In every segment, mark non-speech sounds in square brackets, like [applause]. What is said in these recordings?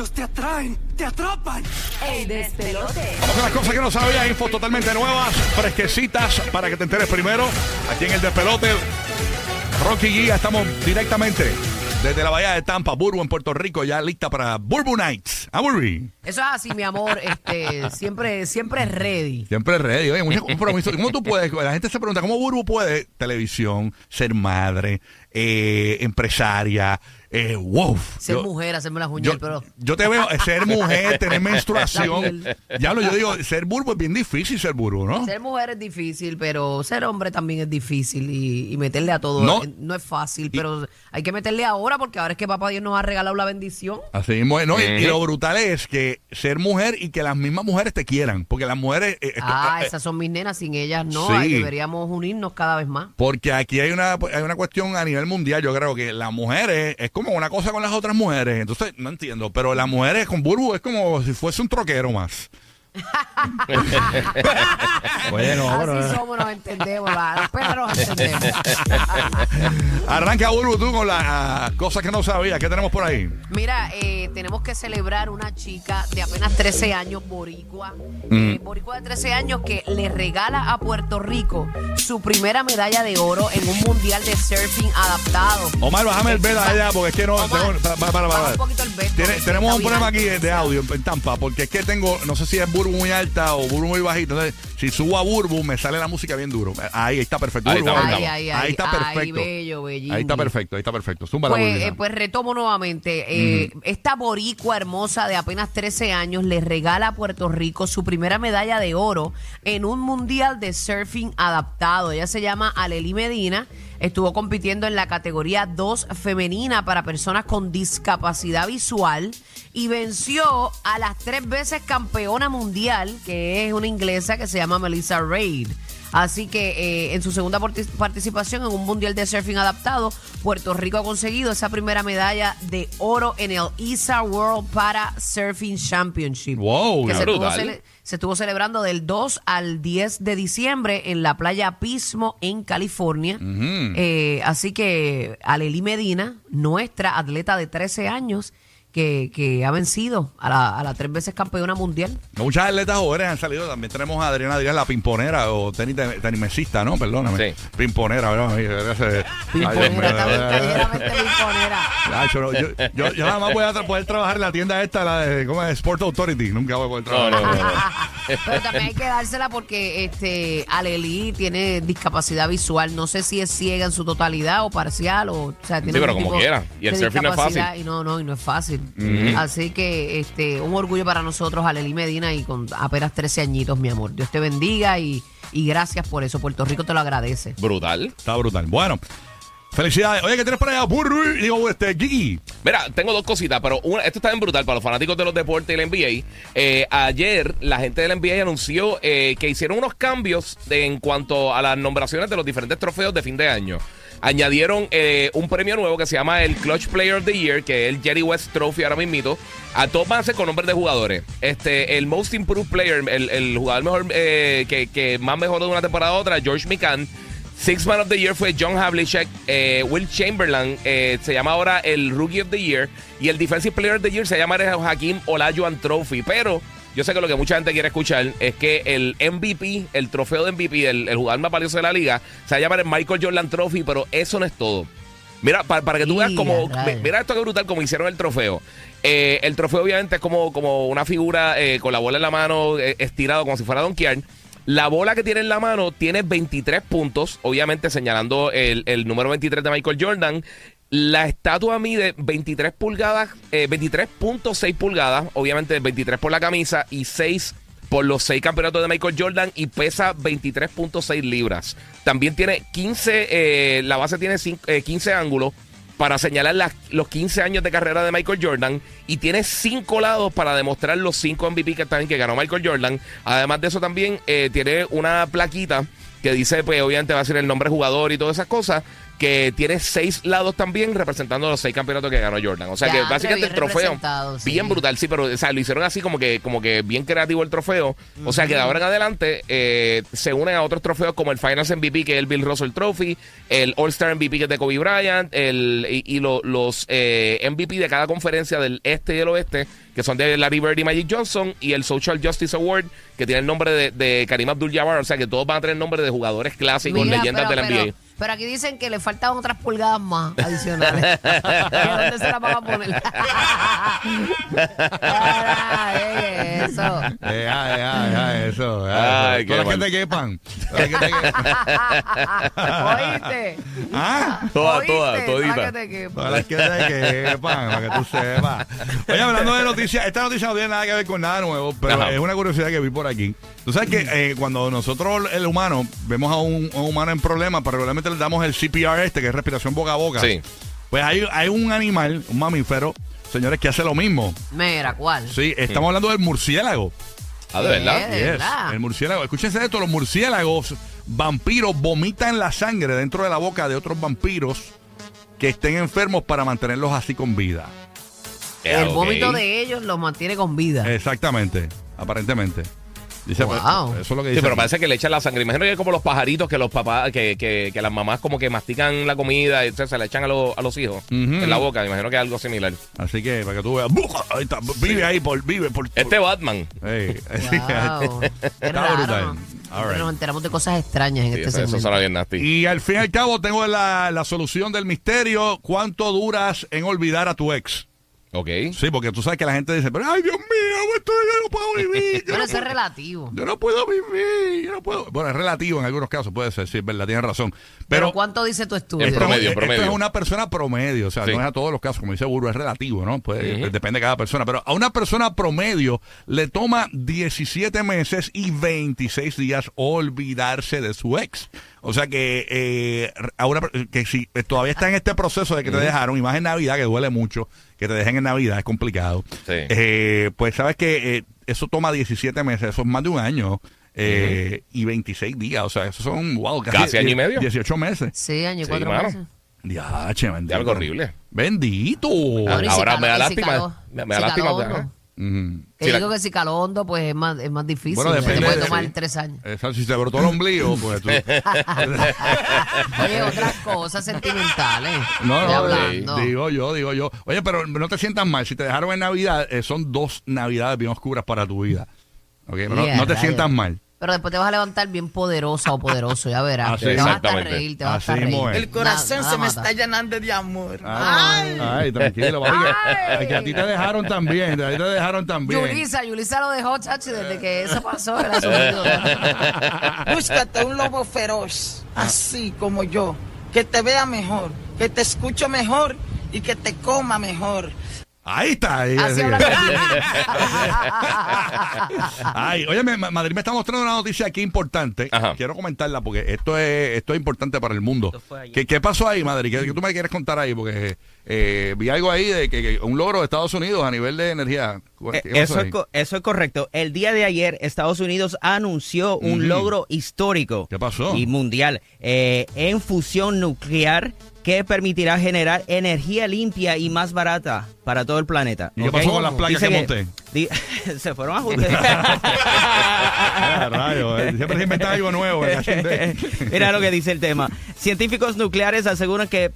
Ellos te atraen, te atrapan. El despelote. Vamos a las cosas que no sabías, infos totalmente nuevas, fresquecitas, para que te enteres primero. Aquí en el despelote, Rocky y Giga, estamos directamente desde la bahía de Tampa, Burbu en Puerto Rico, ya lista para Burbu Nights. ¿Ah, Burbu? Eso es así, mi amor. Este, siempre, siempre ready. Siempre ready, oye, mucho compromiso. ¿Cómo tú puedes? La gente se pregunta, ¿cómo Burbu puede televisión, ser madre, eh, empresaria, eh, wow? Ser Yo- mujer, hacerme las uñas, Yo, pero. yo te veo eh, ser mujer, tener [laughs] menstruación. Ya lo yo digo, ser burbu es bien difícil ser burbu, ¿no? Ser mujer es difícil, pero ser hombre también es difícil y, y meterle a todo No. eh, no, es fácil, pero hay que meterle ahora porque ahora es que papá Dios nos ha regalado la bendición. Así mismo es, ¿no? Y- y, lo brutal es que ser mujer y que las mismas mujeres te quieran, porque las mujeres... eh, esto- Ah, eh, esas son mis nenas, sin ellas no, Sí. Deberíamos unirnos cada vez más. Porque aquí hay una, hay una cuestión a nivel mundial, yo creo que las mujeres es como una cosa con las otras mujeres, entonces no entiendo, pero las mujeres con Burbu es como si fuese un troquero más. [laughs] bueno, Así somos, nos entendemos, pero nos entendemos. [laughs] Arranca Burbu tú con las ah, cosas que no sabías, ¿qué tenemos por ahí? Mira, eh, tenemos que celebrar una chica de apenas 13 años, boricua. Mm. eh, boricua de 13 años que le regala a Puerto Rico su primera medalla de oro en un mundial de surfing adaptado. Omar, bájame el beta allá porque es que no... Omar, tengo- para, para, para, baja para. un poquito el beta, Tiene- porque tenemos un problema aquí de, de audio en, en Tampa porque es que tengo, no sé si es Burbu muy alta o Burbu muy bajita. Entonces, si subo a Burbu, me sale la música bien duro. Ahí está perfecto. Ahí Burbu, está, Ay, ay, ay, ay, perfecto. bello, ahí está perfecto, ahí está perfecto. Zumba la Pues, Burbu. eh, pues retomo nuevamente. Eh, Esta boricua hermosa de apenas 13 años le regala a Puerto Rico su primera medalla de oro en un mundial de surfing adaptado. Ella se llama Aleli Medina. Estuvo compitiendo en la categoría 2 femenina para personas con discapacidad visual y venció a las tres veces campeona mundial, que es una inglesa que se llama Melissa Reid. Así que eh, en su segunda parti- participación en un mundial de surfing adaptado, Puerto Rico ha conseguido esa primera medalla de oro en el ISA World Para Surfing Championship. Wow, que se estuvo, se estuvo celebrando del 2 al 10 de diciembre en la playa Pismo en California. Eh, así que Aleli Medina, nuestra atleta de 13 años, que, que ha vencido a la, a la tres veces campeona mundial. Muchas atletas jóvenes han salido. También tenemos a Adriana Díaz, la pimponera o tenis, tenismesista, ¿no? Perdóname. Sí. Pimponera, ¿verdad? Pimponera, pimponera. Nacho, no, yo, yo, yo nada más voy a tra- poder trabajar en la tienda esta, la de, ¿cómo es? Sport Authority. Nunca voy a poder trabajar. no, no. no. Pero también hay que dársela porque este Aleli tiene discapacidad visual. No sé si es ciega en su totalidad o parcial o, o sea, tiene Sí, pero como tipo quiera. Y el surfing no es fácil. Y no, no, y no es fácil. Así que este un orgullo para nosotros, Aleli Medina, y con apenas 13 añitos, mi amor. Dios te bendiga y, y gracias por eso. Puerto Rico te lo agradece. Brutal. Está brutal. Bueno, felicidades. Oye, ¿qué tienes para allá? Burru? Digo, este, Gigi. Mira, tengo dos cositas, pero una, esto está bien brutal para los fanáticos de los deportes y la NBA. Eh, ayer la gente de la NBA anunció eh, que hicieron unos cambios en cuanto a las nombraciones de los diferentes trofeos de fin de año. Añadieron eh, un premio nuevo que se llama el Clutch Player of the Year, que es el Jerry West Trophy ahora mismito. A a ser con nombres de jugadores. Este, el Most Improved Player, el, jugador mejor eh, que, más mejoró de una temporada a otra, George Mikan. Six Man of the Year fue John Havlicek. Eh, Will Chamberlain eh, se llama ahora el Rookie of the Year. Y el Defensive Player of the Year se llama Hakim Olajuwon Trophy. Pero yo sé que lo que mucha gente quiere escuchar es que el MVP, el trofeo de MVP, el, el jugador más valioso de la liga, se va a llamar el Michael Jordan Trophy. Pero eso no es todo. Mira, para, para que tú veas como. Mira esto que brutal como hicieron el trofeo. Eh, el trofeo, obviamente, es como, como una figura eh, con la bola en la mano, eh, estirado como si fuera Don Kian. La bola que tiene en la mano tiene 23 puntos, obviamente señalando el, número 23 de Michael Jordan. La estatua mide 23 pulgadas, eh, 23.6 pulgadas, obviamente 23 por la camisa y 6 por los 6 campeonatos de Michael Jordan y pesa 23.6 libras. También tiene 15, eh, la base tiene cin- eh, 15 ángulos para señalar los 15 años de carrera de Michael Jordan y tiene cinco lados para demostrar los cinco MVP que, también que ganó Michael Jordan. Además de eso también eh, tiene una plaquita que dice, pues obviamente va a ser el nombre jugador y todas esas cosas, que tiene seis lados también representando los seis campeonatos que ganó Jordan. O sea Ya, que básicamente el trofeo, sí. bien brutal, sí, pero o sea, lo hicieron así como que, como que bien creativo el trofeo. O sea que de ahora en adelante eh, se unen a otros trofeos como el Finals MVP, que es el Bill Russell Trophy, el All-Star MVP, que es de Kobe Bryant, el, y, y lo- los eh, MVP de cada conferencia del este y del oeste, que son de Larry Bird y Magic Johnson, y el Social Justice Award, que tiene el nombre de, de Karim Abdul-Jabbar. O sea que todos van a tener nombre de jugadores clásicos, Mira, leyendas pero, de la pero- NBA. pero aquí dicen que le faltan otras pulgadas más adicionales. [laughs] ¿Que ¿Dónde se las van a poner? [laughs] Ah, eh, eso. Eh, ah, eh, ah, ah, eso. Ay, eso. qué Todas que te quepan. Todas que te quepan. ¿Oíste? [laughs] Ah, Toda, ¿Oíste? toda, todita. Para que te quepa. todas las que te quepan, para que tú sepas. Oye, hablando de noticias, esta noticia no tiene nada que ver con nada nuevo, pero Ajá. es una curiosidad que vi por aquí. Tú sabes que eh, cuando nosotros, el humano, vemos a un, a un humano en problemas, pero realmente le damos el CPR este, que es respiración boca a boca. Sí. Pues hay, hay un animal, un mamífero, señores, que hace lo mismo. Mira, ¿cuál? Sí, estamos hablando del murciélago. Ah, de verdad. ¿De Yes, verdad? el murciélago. Escúchense esto, los murciélagos vampiros vomitan la sangre dentro de la boca de otros vampiros que estén enfermos para mantenerlos así con vida. El Ok. vómito de ellos los mantiene con vida. Exactamente, aparentemente. Dice, pues, Wow. eso es lo que Sí, dice. pero aquí. parece que le echan la sangre. Imagino que es como los pajaritos que los papás, que, que, que las mamás como que mastican la comida y se la echan a, los- a los hijos en la boca. Imagino que es algo similar. Así que para que tú veas, ¡buja! ahí está, vive ahí, por, vive por. Este Batman. Ey, [laughs] [laughs] Wow. Está right. Nos enteramos de cosas extrañas en Sí, este eso, eso segmento. nasty. Y al fin y al cabo tengo la, la solución del misterio. ¿Cuánto duras en olvidar a tu ex? Ok. Sí, porque tú sabes que la gente dice, pero ay Dios mío, esto yo no puedo vivir. yo Bueno, no eso es puedo- relativo. Yo no puedo vivir, yo no puedo. Bueno, es relativo en algunos casos, puede ser, sí, es verdad, tienes razón. Pero, Pero, ¿cuánto dice tu estudio? En esto, promedio, es, promedio. esto es una persona promedio, o sea, Sí. no es a todos los casos, como dice Burro, es relativo, ¿no? Puede- Ujú. Depende de cada persona. Pero a una persona promedio le toma 17 meses y 26 días olvidarse de su ex. O sea que, eh, a una, que si todavía está en este proceso de que te dejaron, y más en Navidad, que duele mucho, que te dejen en Navidad, es complicado. Sí. Eh, pues sabes que eh, eso toma 17 meses, eso es más de un año. eh, Y 26 días, o sea, eso son, wow, Casi año y medio. 18 meses. Sí, año y Sí, cuatro mano. meses. Diache, Es bendito. algo horrible. Bendito. Ahora me da lástima. caló- Me, da lástima. caló Ujú. Te Sí, la- digo que si caló hondo, pues es más, es más difícil. Bueno, Te depende puede de- tomar sí. tres años. Exacto, si se brotó el ombligo, [laughs] pues tú. [laughs] Oye, otras cosas sentimentales. No, no, hablando. eh, digo yo, digo yo. Oye, pero no te sientas mal. Si te dejaron en Navidad, eh, son dos Navidades bien oscuras para tu vida. Pero no, Yeah, no te sientas mal. Pero después te vas a levantar bien poderosa o poderoso, ya verás. Así te vas a estar reír, te vas a estar reír. es. El corazón Nada- se me está llenando de amor. Ay, ay, tranquilo, papi, que- Ay. que a ti te dejaron también, a ti te dejaron también. Yulisa, Yulisa lo dejó, chacho, desde que eso pasó. Ha subido. [laughs] Búscate un lobo feroz, así como yo, que te vea mejor, que te escuche mejor y que te coma mejor. Ahí está. ahí, Así [laughs] Ay, oye, Madrid me está mostrando una noticia aquí importante. Ajá. Quiero comentarla porque esto es, esto es importante para el mundo. ¿Qué, qué pasó ahí, Madrid? ¿Qué, qué tú me quieres contar ahí? Porque eh, vi algo ahí de que, que un logro de Estados Unidos a nivel de energía. ¿Qué Eh, Eso es, co- eso es correcto. El día de ayer Estados Unidos anunció un logro histórico ¿Qué pasó? y mundial eh, en fusión nuclear que permitirá generar energía limpia y más barata para todo el planeta. ¿Y qué pasó con las placas Dice que monté? [laughs] se fueron a juntar. Ah, eh, siempre se inventa algo nuevo. [laughs] Mira lo que dice el tema. Científicos nucleares aseguran que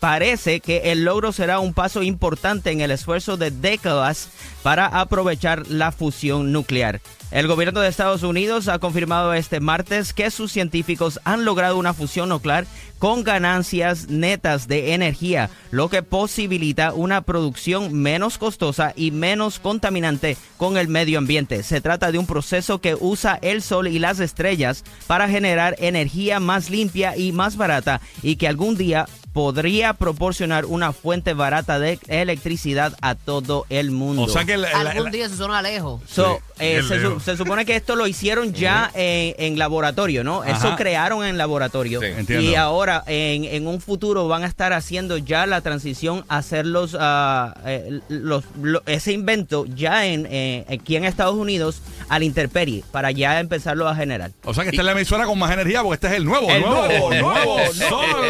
parece que el logro será un paso importante en el esfuerzo de décadas para aprovechar la fusión nuclear. El gobierno de Estados Unidos ha confirmado este martes que sus científicos han logrado una fusión nuclear con ganancias netas de energía, lo que posibilita una producción menos costosa y menos contaminante con el medio ambiente. Se trata de un proceso que usa el sol y las estrellas para generar energía más limpia y más barata y que algún día podría proporcionar una fuente barata de electricidad a todo el mundo. O sea que la- la- Algún la- día se suena lejos. So, Sí, eh, bien se, su- lejos. Se supone que esto lo hicieron ya en, en laboratorio, ¿no? Eso crearon en laboratorio. Sí. Entiendo. Y ahora, en, en un futuro, van a estar haciendo ya la transición a hacer los, eh, los, lo- ese invento ya en, eh, aquí en Estados Unidos a la intemperie, para ya empezarlo a generar. O sea que esta es la emisora con más energía porque este es el nuevo, El nuevo, nuevo, nuevo [laughs] Exacto. sol.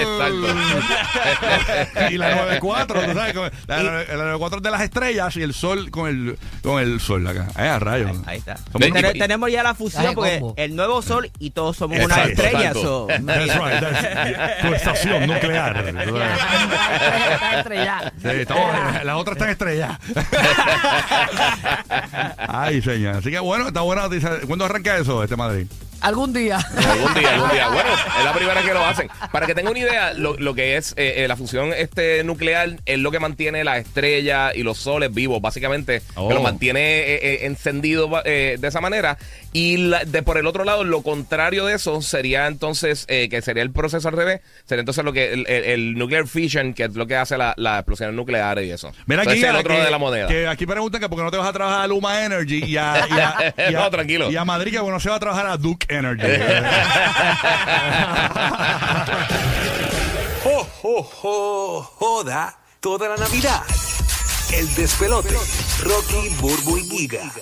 [laughs] y la 94, tú sabes, la, la- la 94 es de las estrellas y el sol con el, con el sol acá. Eh, a rayos. Ahí está. Tenemos ya la fusión porque combo. el nuevo sol y todos somos Exacto, una estrella. so- That's right, that's- tu estación nuclear. [laughs] Está estrellada. Sí, estamos- las otras están estrelladas. [laughs] Ay, señor. Así que bueno, está buena noticia. ¿Cuándo arranca eso, este Madrid? Algún día. algún día, algún día. Bueno, [laughs] es la primera que lo hacen. Para que tenga una idea, lo, lo que es eh, eh, la fusión este nuclear es lo que mantiene las estrellas y los soles vivos, básicamente, Oh. que los mantiene eh, eh, encendidos eh, de esa manera. Y la- de por el otro lado, lo contrario de eso sería entonces, eh, que sería el proceso al revés, sería entonces lo que el, el- el nuclear fission, que es lo que hace la- las explosiones nucleares y eso. Mira Entonces, aquí, es el otro que, de la moneda. que aquí preguntan que por qué no te vas a trabajar a Luma Energy y a, y a- [laughs] y a- No, tranquilo. y a Madrid que bueno se va a trabajar a Duke Energy. ¡Jo, jo, jo! Joda toda la Navidad. El despelote. Rocky, Burbu y Giga.